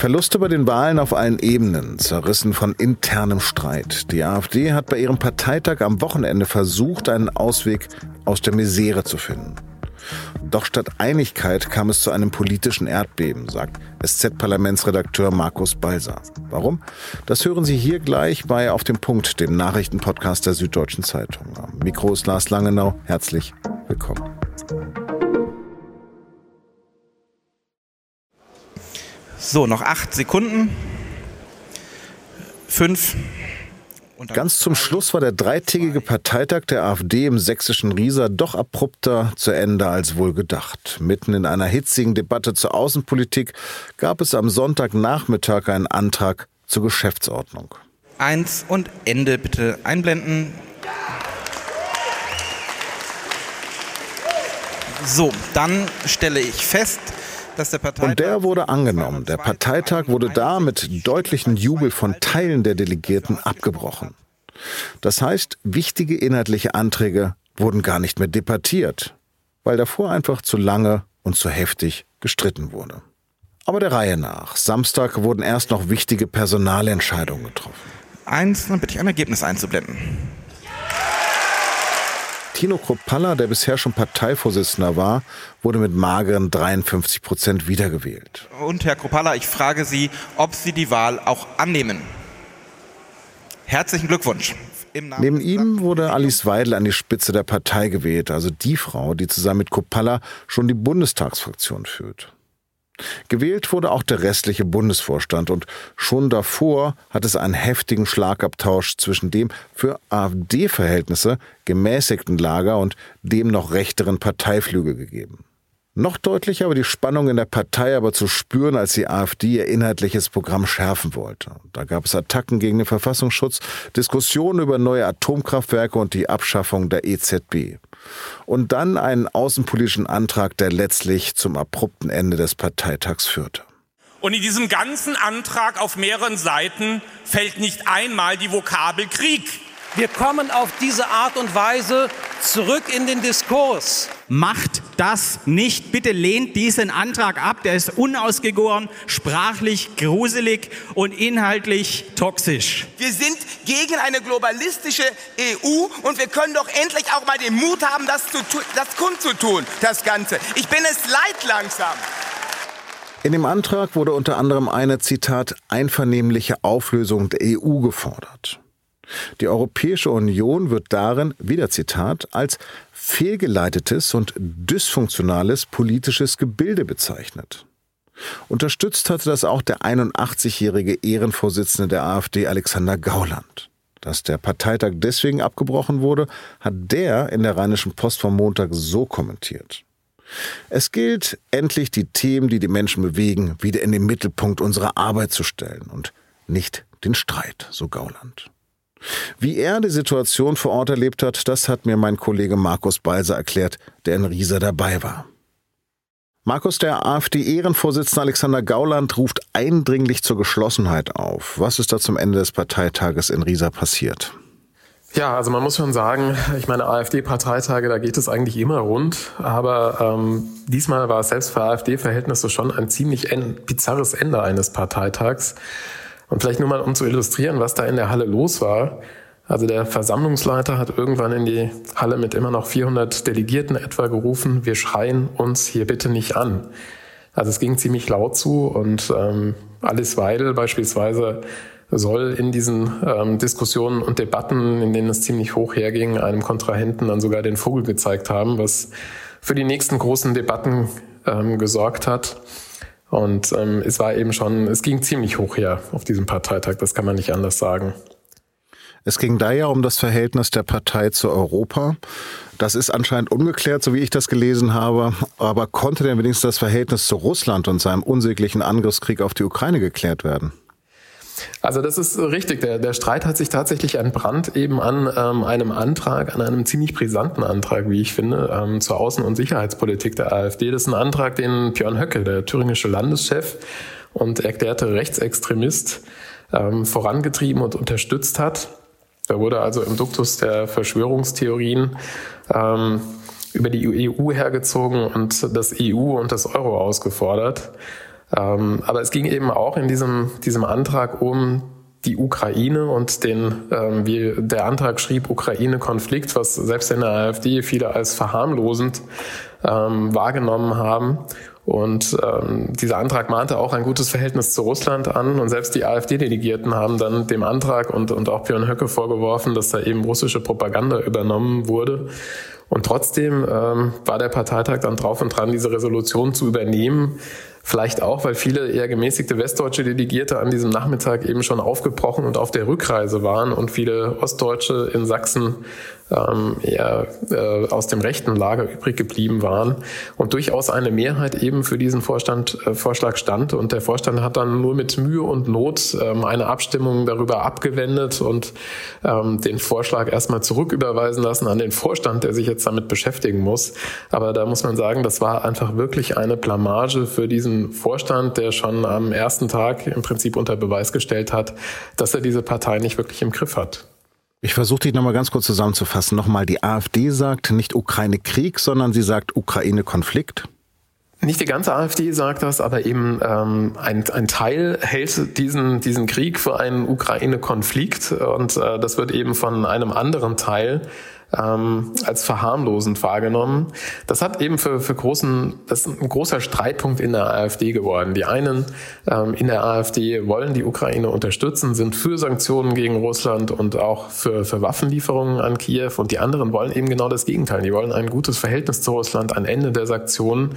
Verluste bei den Wahlen auf allen Ebenen, zerrissen von internem Streit. Die AfD hat bei ihrem Parteitag am Wochenende versucht, einen Ausweg aus der Misere zu finden. Doch statt Einigkeit kam es zu einem politischen Erdbeben, sagt SZ-Parlamentsredakteur Markus Balser. Warum? Das hören Sie hier gleich bei Auf dem Punkt, dem Nachrichtenpodcast der Süddeutschen Zeitung. Am Mikro ist Lars Langenau. Herzlich willkommen. So, noch acht Sekunden. Fünf. Ganz zum Schluss war der dreitägige Parteitag der AfD im sächsischen Riesa doch abrupter zu Ende als wohl gedacht. Mitten in einer hitzigen Debatte zur Außenpolitik gab es am Sonntagnachmittag einen Antrag zur Geschäftsordnung. Eins und Ende bitte einblenden. So, dann stelle ich fest, und der wurde angenommen. Der Parteitag wurde da mit deutlichem Jubel von Teilen der Delegierten abgebrochen. Das heißt, wichtige inhaltliche Anträge wurden gar nicht mehr debattiert, weil davor einfach zu lange und zu heftig gestritten wurde. Aber der Reihe nach. Samstag wurden erst noch wichtige Personalentscheidungen getroffen. Eins, dann bitte ich ein Ergebnis einzublenden. Tino Kropalla, der bisher schon Parteivorsitzender war, wurde mit mageren 53 Prozent wiedergewählt. Und Herr Kropalla, ich frage Sie, ob Sie die Wahl auch annehmen. Herzlichen Glückwunsch. Neben ihm wurde Alice Weidel an die Spitze der Partei gewählt, also die Frau, die zusammen mit Kopalla schon die Bundestagsfraktion führt. Gewählt wurde auch der restliche Bundesvorstand und schon davor hat es einen heftigen Schlagabtausch zwischen dem für AfD-Verhältnisse gemäßigten Lager und dem noch rechteren Parteiflügel gegeben. Noch deutlicher war die Spannung in der Partei aber zu spüren, als die AfD ihr inhaltliches Programm schärfen wollte. Da gab es Attacken gegen den Verfassungsschutz, Diskussionen über neue Atomkraftwerke und die Abschaffung der EZB. Und dann einen außenpolitischen Antrag, der letztlich zum abrupten Ende des Parteitags führte. Und in diesem ganzen Antrag auf mehreren Seiten fällt nicht einmal die Vokabel Krieg. Wir kommen auf diese Art und Weise zurück in den Diskurs. Macht das nicht. Bitte lehnt diesen Antrag ab. Der ist unausgegoren, sprachlich gruselig und inhaltlich toxisch. Wir sind gegen eine globalistische EU und wir können doch endlich auch mal den Mut haben, das, zu, das kundzutun, das Ganze. Ich bin es leid langsam. In dem Antrag wurde unter anderem eine, Zitat, einvernehmliche Auflösung der EU gefordert. Die Europäische Union wird darin, wieder Zitat, als fehlgeleitetes und dysfunktionales politisches Gebilde bezeichnet. Unterstützt hatte das auch der 81-jährige Ehrenvorsitzende der AfD Alexander Gauland. Dass der Parteitag deswegen abgebrochen wurde, hat der in der Rheinischen Post vom Montag so kommentiert. Es gilt, endlich die Themen, die die Menschen bewegen, wieder in den Mittelpunkt unserer Arbeit zu stellen und nicht den Streit, so Gauland. Wie er die Situation vor Ort erlebt hat, das hat mir mein Kollege Markus Balser erklärt, der in Riesa dabei war. Markus, der AfD-Ehrenvorsitzende Alexander Gauland ruft eindringlich zur Geschlossenheit auf. Was ist da zum Ende des Parteitages in Riesa passiert? Ja, also man muss schon sagen, ich meine, AfD-Parteitage, da geht es eigentlich immer rund. Aber ähm, diesmal war es selbst für AfD-Verhältnisse schon ein ziemlich bizarres Ende eines Parteitags. Und vielleicht nur mal, um zu illustrieren, was da in der Halle los war. Also der Versammlungsleiter hat irgendwann in die Halle mit immer noch 400 Delegierten etwa gerufen, wir schreien uns hier bitte nicht an. Also es ging ziemlich laut zu und ähm, Alice Weidel beispielsweise soll in diesen ähm, Diskussionen und Debatten, in denen es ziemlich hoch herging, einem Kontrahenten dann sogar den Vogel gezeigt haben, was für die nächsten großen Debatten ähm, gesorgt hat. Und ähm, es war eben schon, es ging ziemlich hoch her auf diesem Parteitag, das kann man nicht anders sagen. Es ging da ja um das Verhältnis der Partei zu Europa. Das ist anscheinend ungeklärt, so wie ich das gelesen habe. Aber konnte denn wenigstens das Verhältnis zu Russland und seinem unsäglichen Angriffskrieg auf die Ukraine geklärt werden? Also das ist richtig. Der, der Streit hat sich tatsächlich entbrannt eben an ähm, einem Antrag, an einem ziemlich brisanten Antrag, wie ich finde, ähm, zur Außen- und Sicherheitspolitik der AfD. Das ist ein Antrag, den Björn Höcke, der thüringische Landeschef und erklärte Rechtsextremist, ähm, vorangetrieben und unterstützt hat. Da wurde also im Duktus der Verschwörungstheorien ähm, über die EU hergezogen und das EU und das Euro ausgefordert. Ähm, aber es ging eben auch in diesem, diesem Antrag um die Ukraine und den, ähm, wie der Antrag schrieb, Ukraine-Konflikt, was selbst in der AfD viele als verharmlosend ähm, wahrgenommen haben. Und ähm, dieser Antrag mahnte auch ein gutes Verhältnis zu Russland an. Und selbst die AfD-Delegierten haben dann dem Antrag und, und auch Björn Höcke vorgeworfen, dass da eben russische Propaganda übernommen wurde. Und trotzdem ähm, war der Parteitag dann drauf und dran, diese Resolution zu übernehmen. Vielleicht auch, weil viele eher gemäßigte westdeutsche Delegierte an diesem Nachmittag eben schon aufgebrochen und auf der Rückreise waren und viele Ostdeutsche in Sachsen ähm, eher äh, aus dem rechten Lager übrig geblieben waren und durchaus eine Mehrheit eben für diesen Vorstand, äh, Vorschlag stand. Und der Vorstand hat dann nur mit Mühe und Not ähm, eine Abstimmung darüber abgewendet und ähm, den Vorschlag erstmal zurücküberweisen lassen an den Vorstand, der sich jetzt damit beschäftigen muss. Aber da muss man sagen, das war einfach wirklich eine Blamage für diesen Vorstand, der schon am ersten Tag im Prinzip unter Beweis gestellt hat, dass er diese Partei nicht wirklich im Griff hat. Ich versuche dich nochmal ganz kurz zusammenzufassen. Nochmal, die AfD sagt nicht Ukraine-Krieg, sondern sie sagt Ukraine-Konflikt. Nicht die ganze AfD sagt das, aber eben ähm, ein, ein Teil hält diesen, diesen Krieg für einen Ukraine-Konflikt und äh, das wird eben von einem anderen Teil ähm, als verharmlosend wahrgenommen. Das hat eben für, für großen, das ist ein großer Streitpunkt in der AfD geworden. Die einen ähm, in der AfD wollen die Ukraine unterstützen, sind für Sanktionen gegen Russland und auch für, für Waffenlieferungen an Kiew und die anderen wollen eben genau das Gegenteil. Die wollen ein gutes Verhältnis zu Russland, ein Ende der Sanktionen.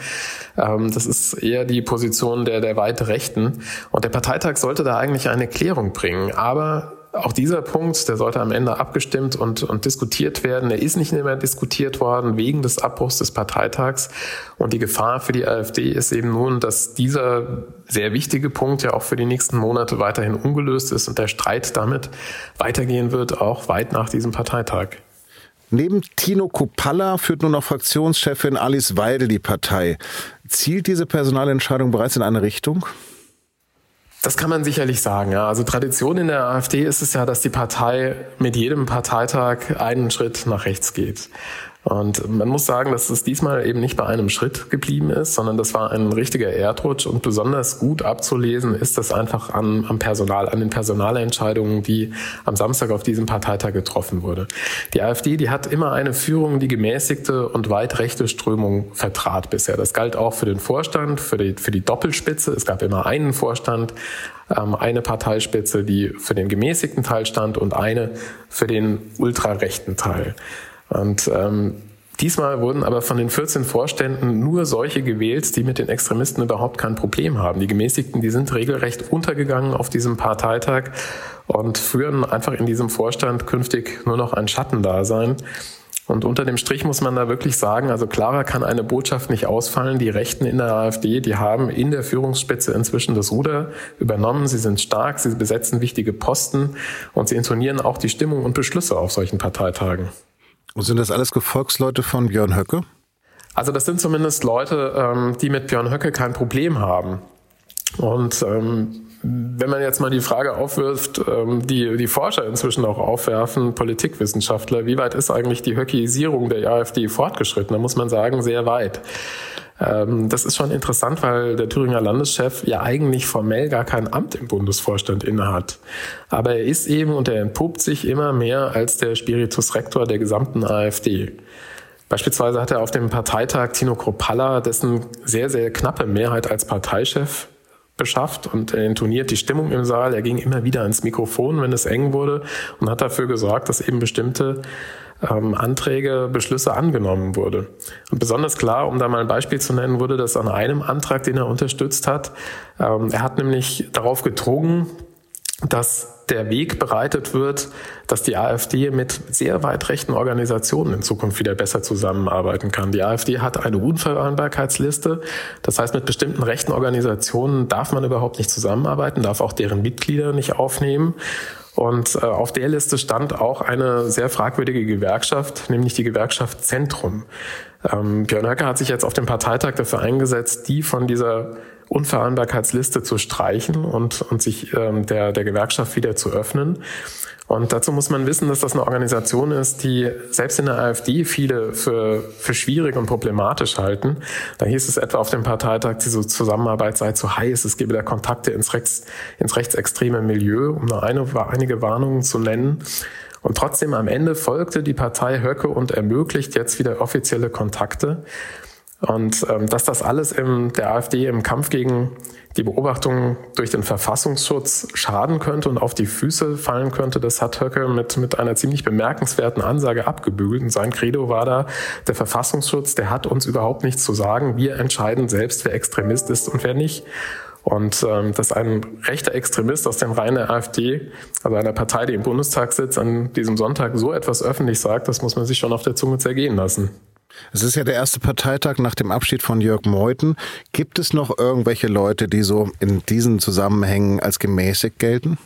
Ähm, das ist eher die Position der, der weit Rechten. Und der Parteitag sollte da eigentlich eine Klärung bringen. Aber auch dieser Punkt, der sollte am Ende abgestimmt und, und diskutiert werden. Er ist nicht mehr diskutiert worden wegen des Abbruchs des Parteitags. Und die Gefahr für die AfD ist eben nun, dass dieser sehr wichtige Punkt ja auch für die nächsten Monate weiterhin ungelöst ist und der Streit damit weitergehen wird, auch weit nach diesem Parteitag. Neben Tino Kupalla führt nun noch Fraktionschefin Alice Weidel die Partei. Zielt diese Personalentscheidung bereits in eine Richtung? Das kann man sicherlich sagen. Ja. Also Tradition in der AfD ist es ja, dass die Partei mit jedem Parteitag einen Schritt nach rechts geht. Und man muss sagen, dass es diesmal eben nicht bei einem Schritt geblieben ist, sondern das war ein richtiger Erdrutsch und besonders gut abzulesen ist das einfach an, am Personal, an den Personalentscheidungen, die am Samstag auf diesem Parteitag getroffen wurde. Die AfD, die hat immer eine Führung, die gemäßigte und weit rechte Strömung vertrat bisher. Das galt auch für den Vorstand, für die, für die Doppelspitze. Es gab immer einen Vorstand, ähm, eine Parteispitze, die für den gemäßigten Teil stand und eine für den ultrarechten Teil. Und ähm, Diesmal wurden aber von den 14 Vorständen nur solche gewählt, die mit den Extremisten überhaupt kein Problem haben. Die Gemäßigten, die sind regelrecht untergegangen auf diesem Parteitag und führen einfach in diesem Vorstand künftig nur noch ein Schattendasein. Und unter dem Strich muss man da wirklich sagen, also klarer kann eine Botschaft nicht ausfallen. Die Rechten in der AfD, die haben in der Führungsspitze inzwischen das Ruder übernommen. Sie sind stark, sie besetzen wichtige Posten und sie intonieren auch die Stimmung und Beschlüsse auf solchen Parteitagen. Und sind das alles Gefolgsleute von Björn Höcke? Also das sind zumindest Leute, ähm, die mit Björn Höcke kein Problem haben. Und ähm, wenn man jetzt mal die Frage aufwirft, ähm, die die Forscher inzwischen auch aufwerfen, Politikwissenschaftler, wie weit ist eigentlich die Höckisierung der AfD fortgeschritten? Da muss man sagen, sehr weit. Ähm, das ist schon interessant, weil der Thüringer Landeschef ja eigentlich formell gar kein Amt im Bundesvorstand innehat. Aber er ist eben und er entpuppt sich immer mehr als der Spiritus Rector der gesamten AfD. Beispielsweise hat er auf dem Parteitag Tino Kropalla dessen sehr, sehr knappe Mehrheit als Parteichef beschafft und er intoniert die Stimmung im Saal. Er ging immer wieder ans Mikrofon, wenn es eng wurde und hat dafür gesorgt, dass eben bestimmte ähm, Anträge, Beschlüsse angenommen wurde. Und besonders klar, um da mal ein Beispiel zu nennen, wurde das an einem Antrag, den er unterstützt hat. Ähm, er hat nämlich darauf gedrungen, dass der Weg bereitet wird, dass die AfD mit sehr weit rechten Organisationen in Zukunft wieder besser zusammenarbeiten kann. Die AfD hat eine Unvereinbarkeitsliste. Das heißt, mit bestimmten rechten Organisationen darf man überhaupt nicht zusammenarbeiten, darf auch deren Mitglieder nicht aufnehmen. Und äh, auf der Liste stand auch eine sehr fragwürdige Gewerkschaft, nämlich die Gewerkschaft Zentrum. Ähm, Björn Höcke hat sich jetzt auf dem Parteitag dafür eingesetzt, die von dieser Unvereinbarkeitsliste zu streichen und, und sich ähm, der, der Gewerkschaft wieder zu öffnen. Und dazu muss man wissen, dass das eine Organisation ist, die selbst in der AfD viele für, für schwierig und problematisch halten. Da hieß es etwa auf dem Parteitag, diese Zusammenarbeit sei zu heiß, es gebe da Kontakte ins, Rechts, ins rechtsextreme Milieu, um nur eine, einige Warnungen zu nennen. Und trotzdem am Ende folgte die Partei Höcke und ermöglicht jetzt wieder offizielle Kontakte. Und ähm, dass das alles im, der AfD im Kampf gegen die Beobachtung durch den Verfassungsschutz schaden könnte und auf die Füße fallen könnte, das hat Höcke mit, mit einer ziemlich bemerkenswerten Ansage abgebügelt. Und sein Credo war da, der Verfassungsschutz, der hat uns überhaupt nichts zu sagen. Wir entscheiden selbst, wer Extremist ist und wer nicht. Und ähm, dass ein rechter Extremist aus dem Reihen der AfD, also einer Partei, die im Bundestag sitzt, an diesem Sonntag so etwas öffentlich sagt, das muss man sich schon auf der Zunge zergehen lassen. Es ist ja der erste Parteitag nach dem Abschied von Jörg Meuthen. Gibt es noch irgendwelche Leute, die so in diesen Zusammenhängen als gemäßigt gelten?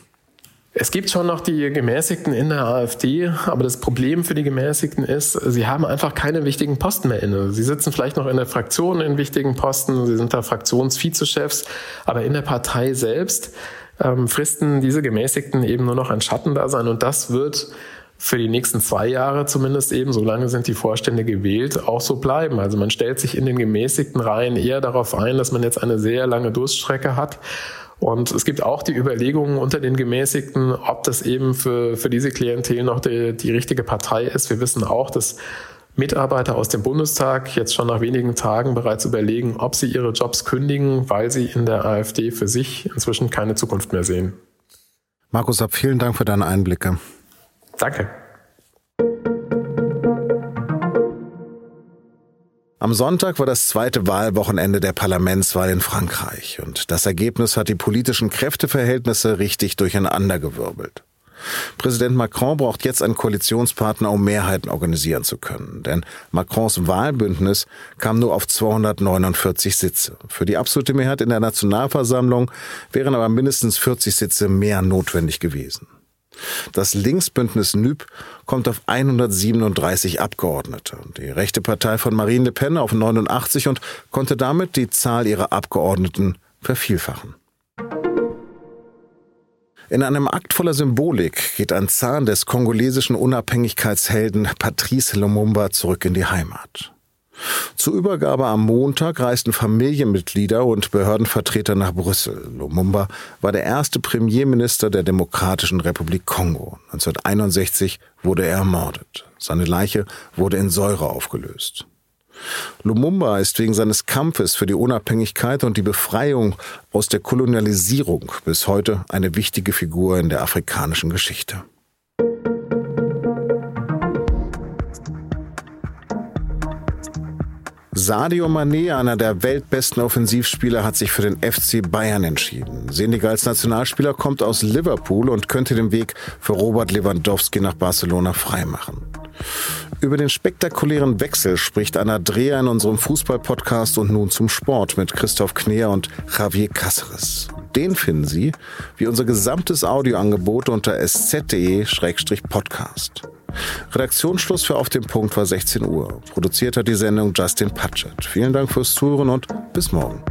Es gibt schon noch die Gemäßigten in der AfD, aber das Problem für die Gemäßigten ist, sie haben einfach keine wichtigen Posten mehr inne. Sie sitzen vielleicht noch in der Fraktion in wichtigen Posten, sie sind da Fraktionsvizechefs, aber in der Partei selbst ähm, fristen diese Gemäßigten eben nur noch ein Schattendasein und das wird für die nächsten zwei Jahre zumindest eben, solange sind die Vorstände gewählt, auch so bleiben. Also man stellt sich in den gemäßigten Reihen eher darauf ein, dass man jetzt eine sehr lange Durststrecke hat und es gibt auch die Überlegungen unter den Gemäßigten, ob das eben für, für diese Klientel noch die, die richtige Partei ist. Wir wissen auch, dass Mitarbeiter aus dem Bundestag jetzt schon nach wenigen Tagen bereits überlegen, ob sie ihre Jobs kündigen, weil sie in der AfD für sich inzwischen keine Zukunft mehr sehen. Markus Ab, vielen Dank für deine Einblicke. Danke. Am Sonntag war das zweite Wahlwochenende der Parlamentswahl in Frankreich und das Ergebnis hat die politischen Kräfteverhältnisse richtig durcheinandergewirbelt. Präsident Macron braucht jetzt einen Koalitionspartner, um Mehrheiten organisieren zu können. Denn Macrons Wahlbündnis kam nur auf 249 Sitze. Für die absolute Mehrheit in der Nationalversammlung wären aber mindestens 40 Sitze mehr notwendig gewesen. Das Linksbündnis NÜB kommt auf 137 Abgeordnete. Die rechte Partei von Marine Le Pen auf 89 und konnte damit die Zahl ihrer Abgeordneten vervielfachen. In einem Akt voller Symbolik geht ein Zahn des kongolesischen Unabhängigkeitshelden Patrice Lumumba zurück in die Heimat. Zur Übergabe am Montag reisten Familienmitglieder und Behördenvertreter nach Brüssel. Lumumba war der erste Premierminister der Demokratischen Republik Kongo. 1961 wurde er ermordet. Seine Leiche wurde in Säure aufgelöst. Lumumba ist wegen seines Kampfes für die Unabhängigkeit und die Befreiung aus der Kolonialisierung bis heute eine wichtige Figur in der afrikanischen Geschichte. Sadio Mané, einer der weltbesten Offensivspieler, hat sich für den FC Bayern entschieden. Senegals Nationalspieler kommt aus Liverpool und könnte den Weg für Robert Lewandowski nach Barcelona freimachen. Über den spektakulären Wechsel spricht Anna Dreher in unserem Fußball-Podcast und nun zum Sport mit Christoph Kneer und Javier Cáceres. Den finden Sie, wie unser gesamtes Audioangebot unter sz.de-podcast. Redaktionsschluss für Auf dem Punkt war 16 Uhr. Produziert hat die Sendung Justin Patchett. Vielen Dank fürs Zuhören und bis morgen.